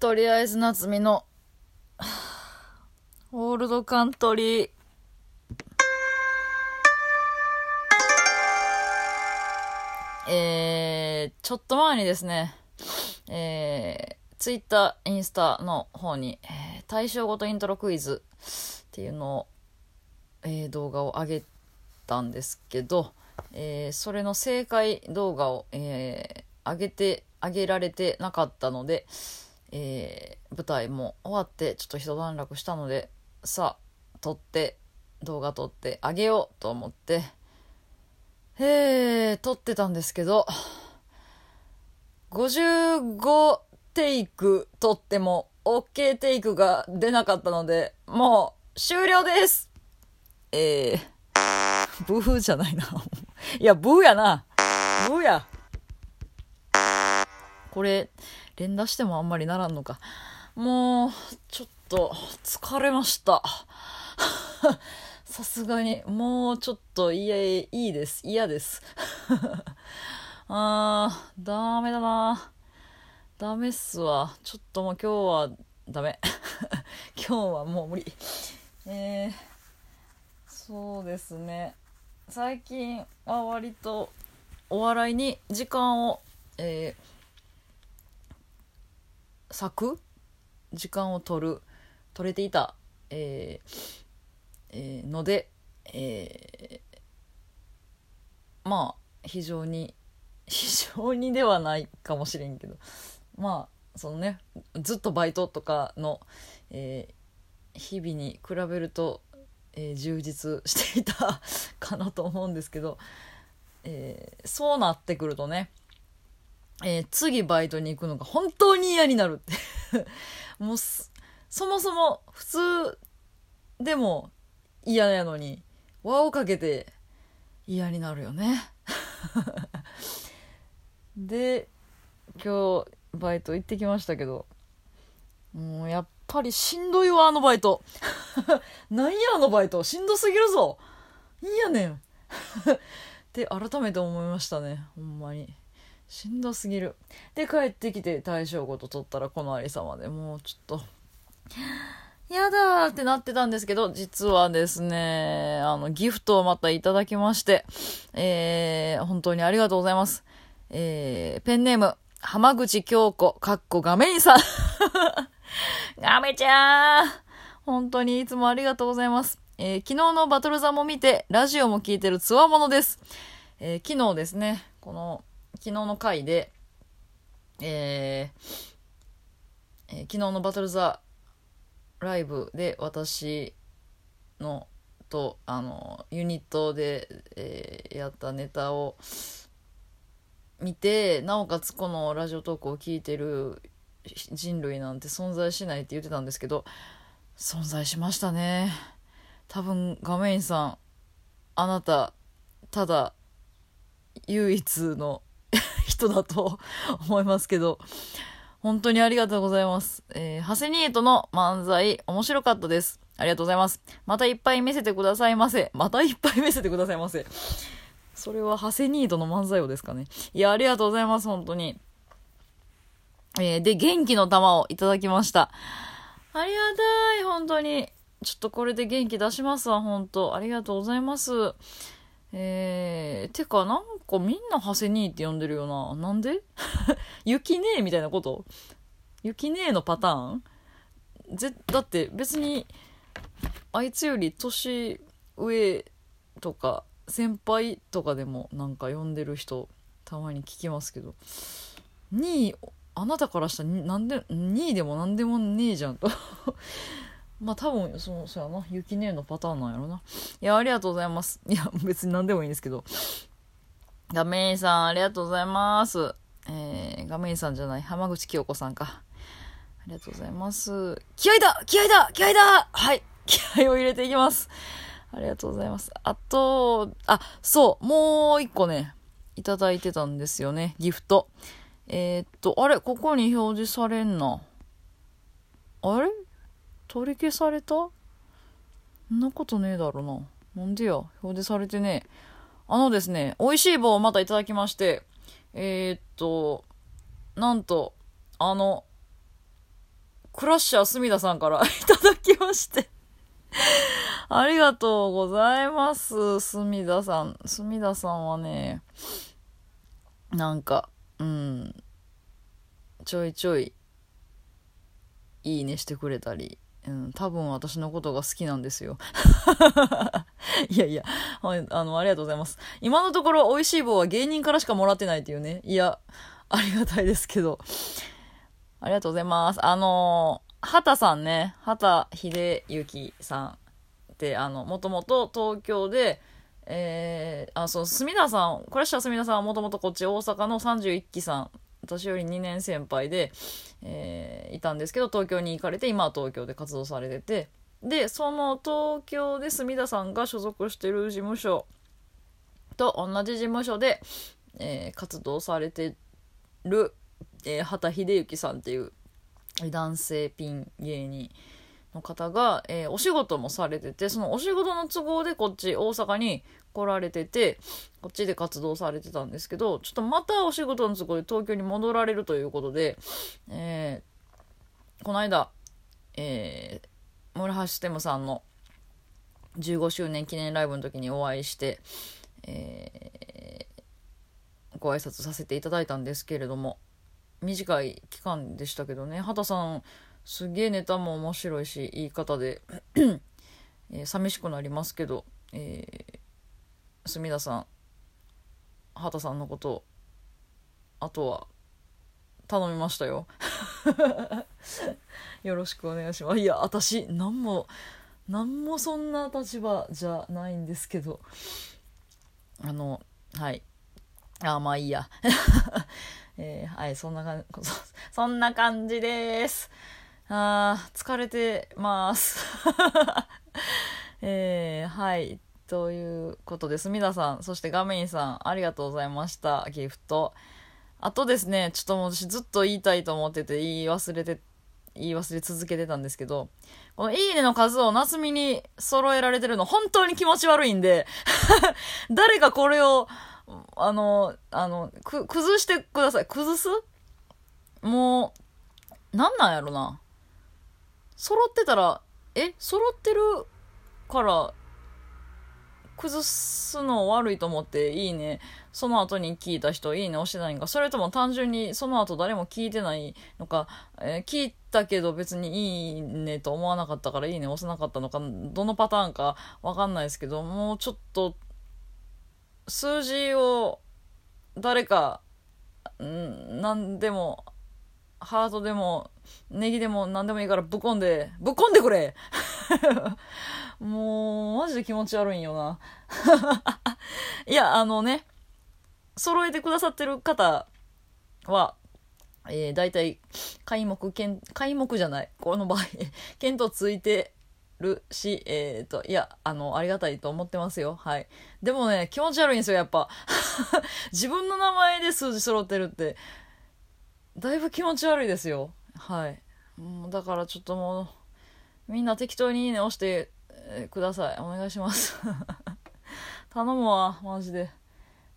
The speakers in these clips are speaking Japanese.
とりあえず夏美の、オールドカントリー。えー、ちょっと前にですね、えー、ツイッター、インスタの方に、えー、対象ごとイントロクイズっていうのを、えー、動画を上げたんですけど、えー、それの正解動画を、えー、上げて、上げられてなかったので、えー、舞台も終わってちょっと一段落したのでさあ撮って動画撮ってあげようと思ってえー、撮ってたんですけど55テイク撮っても OK テイクが出なかったのでもう終了ですえー、ブーじゃないな。いや、ブーやな。ブーや。これ、連打してもあんまりならんのか。もう、ちょっと、疲れました。さすがに、もうちょっと、いや、いいです。嫌です。あー、ダメだな。ダメっすわ。ちょっともう今日は、ダメ。今日はもう無理。えー、そうですね。最近は割と、お笑いに時間を、えー、咲く時間を取る。取れていた、えーえー、ので、えー、まあ非常に非常にではないかもしれんけど。まあそのねずっとバイトとかの、えー、日々に比べると、えー、充実していたかなと思うんですけど、えー、そうなってくるとねえー、次バイトに行くのが本当に嫌になるって。もうそもそも普通でも嫌やのに輪をかけて嫌になるよね。で今日バイト行ってきましたけどもうやっぱりしんどいわあのバイト。なんやあのバイト。しんどすぎるぞ。いいやねん。って改めて思いましたね。ほんまに。しんどすぎる。で、帰ってきて大正ごと取ったらこのありさまでもうちょっと、やだーってなってたんですけど、実はですね、あの、ギフトをまたいただきまして、えー、本当にありがとうございます。えー、ペンネーム、浜口京子、かっこガメイさん。ガメちゃん本当にいつもありがとうございます。えー、昨日のバトル座も見て、ラジオも聞いてるつわものです。えー、昨日ですね、この、昨日の回で、えーえー、昨日のバトルザライブで私のとあのユニットで、えー、やったネタを見てなおかつこのラジオトークを聞いてる人類なんて存在しないって言ってたんですけど存在しましたね。多分画面さんあなたただ唯一の人だと思いますけど、本当にありがとうございます。えー、ハセニートの漫才、面白かったです。ありがとうございます。またいっぱい見せてくださいませ。またいっぱい見せてくださいませ。それはハセニートの漫才をですかね。いや、ありがとうございます、本当に。えー、で、元気の玉をいただきました。ありがたい、本当に。ちょっとこれで元気出しますわ、本当ありがとうございます。えー、てか、なんかみんなハセニーって呼んでるよな。なんで？雪ねみたいなこと？雪ねのパターン？ぜ、だって別に、あいつより年上とか、先輩とかでもなんか呼んでる人、たまに聞きますけど、2位、あなたからしたらなんで、2位でもなんでもねえじゃんと。まあ多分、その、そうやな、ゆきねのパターンなんやろな。いや、ありがとうございます。いや、別に何でもいいんですけど。画面さん、ありがとうございます。えー、画面さんじゃない、浜口清子さんか。ありがとうございます。気合だ気合だ気合だはい。気合を入れていきます。ありがとうございます。あと、あ、そう、もう一個ね、いただいてたんですよね、ギフト。えー、っと、あれここに表示されんな。あれ？取り消された？そんなことねえだろうな。なんでや？表示されてねえ。あのですね、美味しい棒をまたいただきまして、えー、っと、なんと、あの、クラッシャー隅田さんから いただきまして。ありがとうございます、隅田さん。隅田さんはね、なんか、うん、ちょいちょい、いいねしてくれたり、うん、多分私のことが好きなんですよ。いやいや、あの、ありがとうございます。今のところ、美味しい棒は芸人からしかもらってないっていうね。いや、ありがたいですけど。ありがとうございます。あのー、畑さんね、畑秀幸さんって、あの、もともと東京で、えー、あ、そう、隅田さん、これした隅田さんはもともとこっち大阪の31期さん、私より2年先輩で、えー、いたんですけど、東京に行かれて、今は東京で活動されてて、で、その東京で隅田さんが所属してる事務所と同じ事務所で、えー、活動されてる、えー、畑秀幸さんっていう男性ピン芸人の方が、えー、お仕事もされてて、そのお仕事の都合でこっち大阪に来られてて、こっちで活動されてたんですけど、ちょっとまたお仕事の都合で東京に戻られるということで、えー、この間、えー、村橋ステムさんの15周年記念ライブの時にお会いして、えー、ご挨拶させていただいたんですけれども、短い期間でしたけどね。畑さんすげえネタも面白いし言い方で。えー、寂しくなりますけど、えー、隅田さん畑さんのことあとは頼みましたよ。よろしくお願いします。いや私何も何もそんな立場じゃないんですけど。あのはい。あまあいいや。えー、はい、そんな感じ、そんな感じです。あー、疲れてます。えー、はい。ということです。皆さん、そして画面さん、ありがとうございました。ギフト。あとですね、ちょっともう私ずっと言いたいと思ってて、言い忘れて、言い忘れ続けてたんですけど、このいいねの数を夏美に揃えられてるの本当に気持ち悪いんで 誰かこれをあの、あの、く、崩してください。崩す？もう、なんなんやろな。揃ってたら、え揃ってるから、崩すの悪いと思っていいね。その後に聞いた人いいね押してないんか。それとも単純にその後誰も聞いてないのか、えー、聞いたけど別にいいねと思わなかったからいいね押せなかったのか、どのパターンかわかんないですけど、もうちょっと数字を誰か、ん何でも、ハートでも、ネギでも何でもいいからぶっこんで、ぶっこんでくれ もう、マジで気持ち悪いんよな。いや、あのね、揃えてくださってる方は、えー、大体、開目、開目じゃない。この場合、検討ついてるし、えっ、ー、と、いや、あの、ありがたいと思ってますよ。はい。でもね、気持ち悪いんですよ、やっぱ。自分の名前で数字揃ってるって、だいぶ気持ち悪いですよ。はい。だからちょっともう、みんな適当にいいね押してください。お願いします。頼むわ、マジで。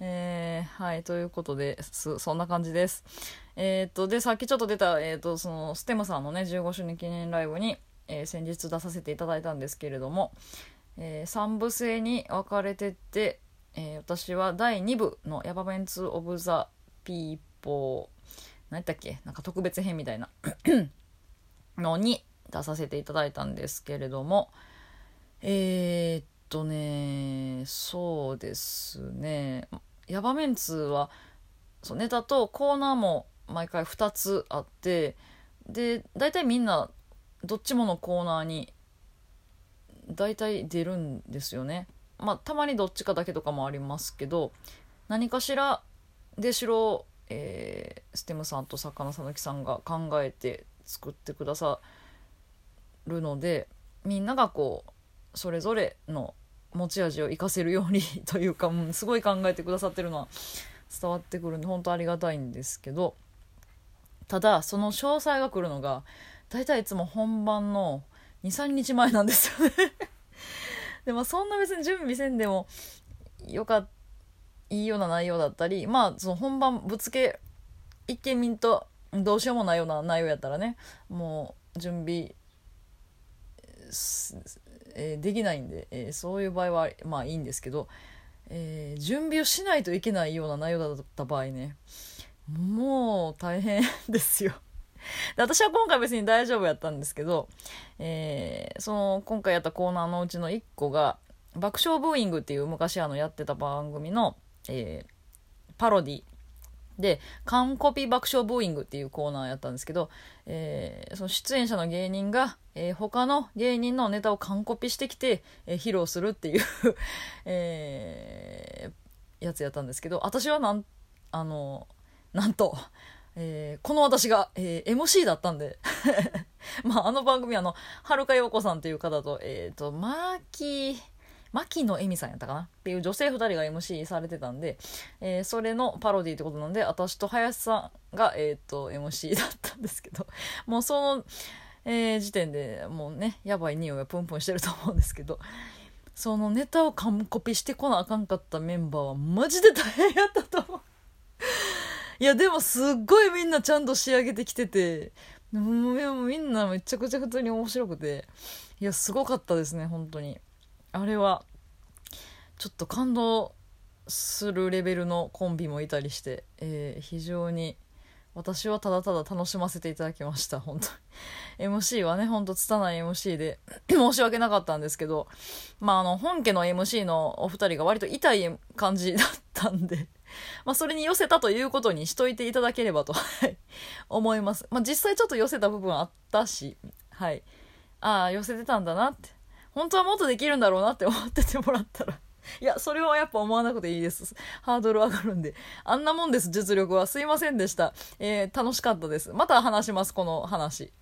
えー、はい、ということで、す、そんな感じです。えっ、と、で、さっきちょっと出た、えっ、と、その、ステムさんのね、15周年記念ライブに、えー、先日出させていただいたんですけれども、えー、3部制に分かれてて、え、私は第2部のヤバメンツ・オブ・ザ・ピーポー何やっけ？なんか特別編みたいな。のに出させていただいたんですけれども。えー、っとねそうですね。ヤバメンツはそうネタとコーナーも毎回2つあってで大体みんなどっちものコーナーに大体出るんですよね。まあたまにどっちかだけとかもありますけど何かしらでしろ、えー、ステムさんと作家の佐々木さんが考えて作ってくださるのでみんながこうそれぞれの持ち味を生かせるようにというか、うん、すごい考えてくださってるのは伝わってくるんで本当ありがたいんですけどただその詳細が来るのが大体いつも本番の23日前なんですよね。でもそんな別に準備せんでもよかいいような内容だったりまあその本番ぶつけ一見見んとどうしようもないような内容やったらねもう準備えー、できないんで、えー、そういう場合はまあいいんですけど、えー、準備をしないといけないような内容だった場合ねもう大変ですよ。で私は今回別に大丈夫やったんですけど、えー、その今回やったコーナーのうちの1個が爆笑ブーイングっていう昔あのやってた番組の、えー、パロディ。で、完コピ爆笑ブーイングっていうコーナーやったんですけど、えー、その出演者の芸人が、えー、他の芸人のネタを完コピしてきて、えー、披露するっていう えー、やつやったんですけど、私はなん、あの、なんと、えー、この私が、えー、MC だったんで まあ、あの番組あの、はるかようこさんっていう方と、えっ、ー、と、マーキー、牧野恵美さんやったかな？っていう女性2人が MC されてたんで、えー、それのパロディってことなんで私と林さんが、えーと、MC だったんですけど もうその、えー、時点でもうねやばい匂いがプンプンしてると思うんですけどそのネタを完コピしてこなあかんかったメンバーはマジで大変やったと思う いやでもすっごいみんなちゃんと仕上げてきててもうみんなめちゃくちゃ普通に面白くていやすごかったですね本当に。あれはちょっと感動するレベルのコンビもいたりして、えー、非常に私はただただ楽しませていただきました本当に。MC はねほんと拙い MC で 申し訳なかったんですけどまああの本家の MC のお二人が割と痛い感じだったんで まあそれに寄せたということにしといていただければと思います。まあ実際ちょっと寄せた部分あったしはい。ああ寄せてたんだなって。本当はもっとできるんだろうなって思っててもらったらいや、それはやっぱ思わなくていいです。ハードル上がるんで。あんなもんです、実力は。すいませんでした。えー、楽しかったです。また話します、この話。